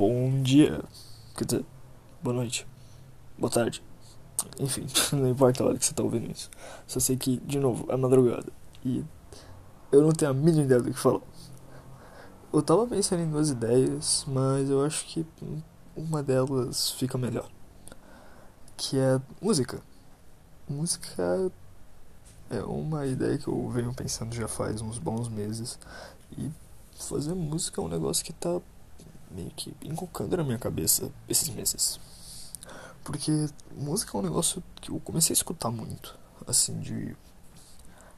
bom dia. Quer dizer, boa noite. Boa tarde. Enfim, não importa a hora que você tá ouvindo isso. Só sei que, de novo, é madrugada. E eu não tenho a mínima ideia do que falar. Eu tava pensando em duas ideias, mas eu acho que uma delas fica melhor. Que é música. Música é uma ideia que eu venho pensando já faz uns bons meses. E fazer música é um negócio que tá meio que encolcando na minha cabeça esses meses. Porque música é um negócio que eu comecei a escutar muito. Assim, de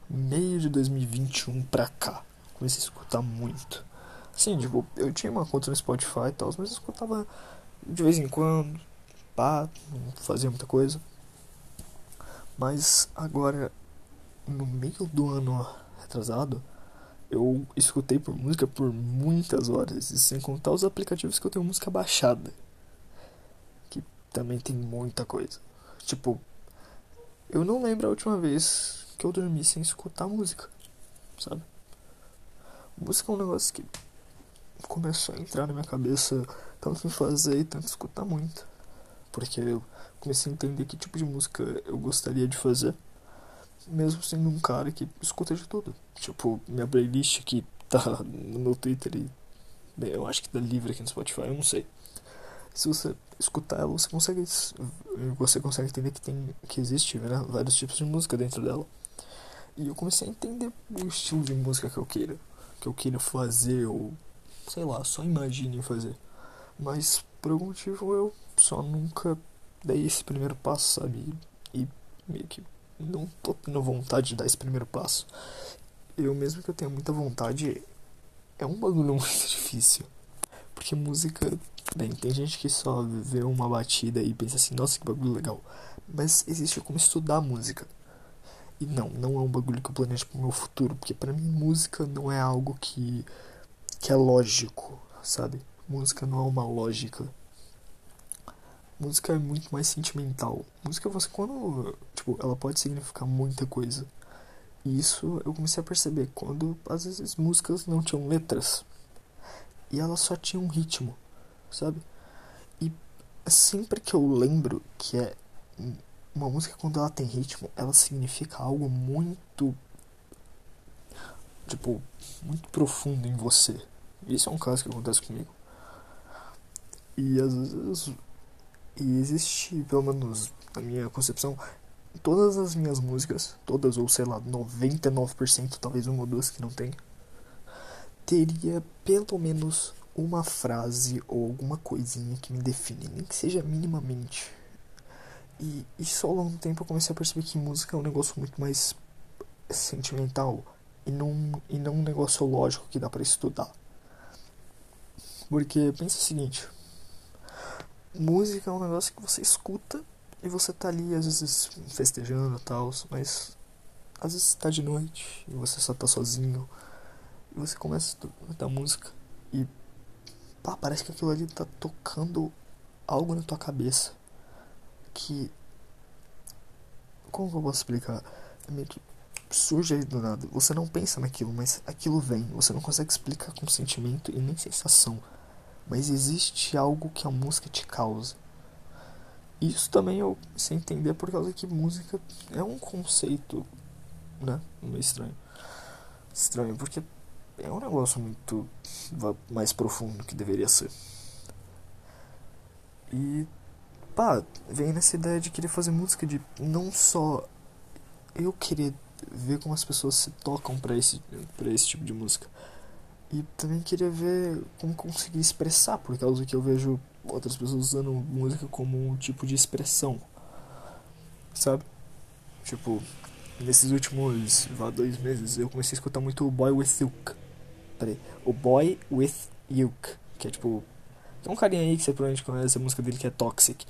meio de 2021 pra cá. Comecei a escutar muito. Assim, tipo, eu tinha uma conta no Spotify e tal, mas eu escutava de vez em quando. Pá, não fazia muita coisa. Mas agora, no meio do ano retrasado, eu escutei por música por muitas horas, e sem contar os aplicativos que eu tenho música baixada. Que também tem muita coisa. Tipo, eu não lembro a última vez que eu dormi sem escutar música, sabe? Música é um negócio que começou a entrar na minha cabeça, tanto em fazer e tanto escutar muito. Porque eu comecei a entender que tipo de música eu gostaria de fazer mesmo sendo um cara que escuta de tudo. Tipo, minha playlist que tá no meu Twitter e. Bem, eu acho que tá livre aqui no Spotify, eu não sei. Se você escutar ela, você consegue. Você consegue entender que tem. que existe né, vários tipos de música dentro dela. E eu comecei a entender o estilo de música que eu queira. Que eu queira fazer, ou sei lá, só imagine fazer. Mas por algum motivo eu só nunca dei esse primeiro passo, sabe? E meio que não tô tendo vontade de dar esse primeiro passo. Eu mesmo que eu tenha muita vontade, é um bagulho muito difícil. Porque música, bem, tem gente que só vê uma batida e pensa assim, nossa, que bagulho legal. Mas existe como estudar música. E não, não é um bagulho que eu planejo pro meu futuro, porque para mim música não é algo que que é lógico, sabe? Música não é uma lógica música é muito mais sentimental. Música você quando, tipo, ela pode significar muita coisa. E isso eu comecei a perceber quando às vezes músicas não tinham letras e elas só tinham um ritmo, sabe? E sempre que eu lembro que é uma música quando ela tem ritmo, ela significa algo muito tipo, muito profundo em você. Isso é um caso que acontece comigo. E às vezes e existe, pelo menos na minha concepção, todas as minhas músicas, todas ou sei lá, 99%, talvez uma ou duas que não tem, teria pelo menos uma frase ou alguma coisinha que me define, nem que seja minimamente. E isso ao longo do tempo eu comecei a perceber que música é um negócio muito mais sentimental e não, e não um negócio lógico que dá para estudar. Porque pensa o seguinte, música é um negócio que você escuta e você tá ali às vezes festejando e tal, mas às vezes tá de noite e você só tá sozinho e você começa a escutar música e pá, parece que aquilo ali tá tocando algo na tua cabeça que como que eu posso explicar? É meio que surge aí do nada. Você não pensa naquilo, mas aquilo vem. Você não consegue explicar com sentimento e nem sensação mas existe algo que a música te causa. Isso também eu sei entender por causa que música é um conceito, né? Meio estranho. Estranho, porque é um negócio muito mais profundo que deveria ser. E pá, vem nessa ideia de querer fazer música de não só eu querer ver como as pessoas se tocam para esse para esse tipo de música, e também queria ver como conseguir expressar, por causa que eu vejo outras pessoas usando música como um tipo de expressão. Sabe? Tipo, nesses últimos vá, dois meses eu comecei a escutar muito o Boy With Yuk. Peraí, o Boy With Yuk, que é tipo. Tem um carinha aí que você provavelmente conhece a música dele que é Toxic.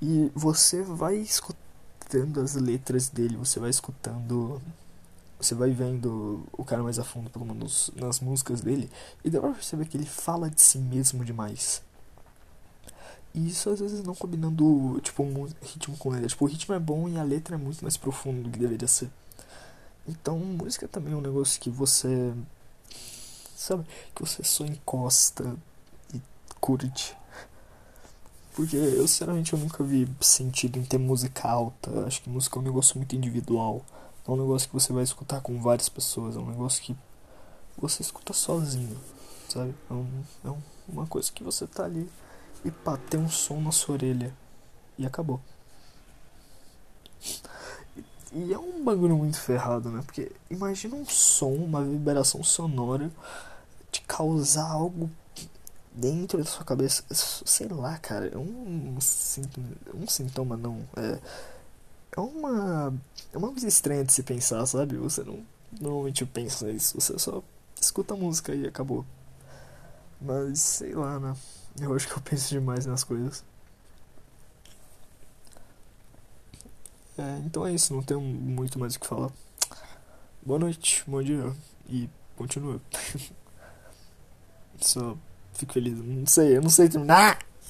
E você vai escutando as letras dele, você vai escutando você vai vendo o cara mais a fundo, pelo menos nas músicas dele, e dá pra perceber que ele fala de si mesmo demais. E isso às vezes não combinando, tipo, um ritmo com ele. Tipo, o ritmo é bom e a letra é muito mais profundo do que deveria ser. Então, música também é um negócio que você. Sabe? Que você só encosta e curte. Porque eu sinceramente eu nunca vi sentido em ter música alta. Acho que música é um negócio muito individual. É um negócio que você vai escutar com várias pessoas. É um negócio que você escuta sozinho. Sabe? É, um, é um, uma coisa que você tá ali e pá, tem um som na sua orelha. E acabou. E é um bagulho muito ferrado, né? Porque imagina um som, uma vibração sonora te causar algo dentro da sua cabeça. Sei lá, cara. É um, um sintoma, não. É, é uma. É uma coisa estranha de se pensar, sabe? Você não normalmente pensa nisso. Você só escuta a música e acabou. Mas sei lá, né? Eu acho que eu penso demais nas coisas. É, então é isso, não tenho muito mais o que falar. Boa noite, bom dia e continua. Só fico feliz. Não sei, eu não sei terminar.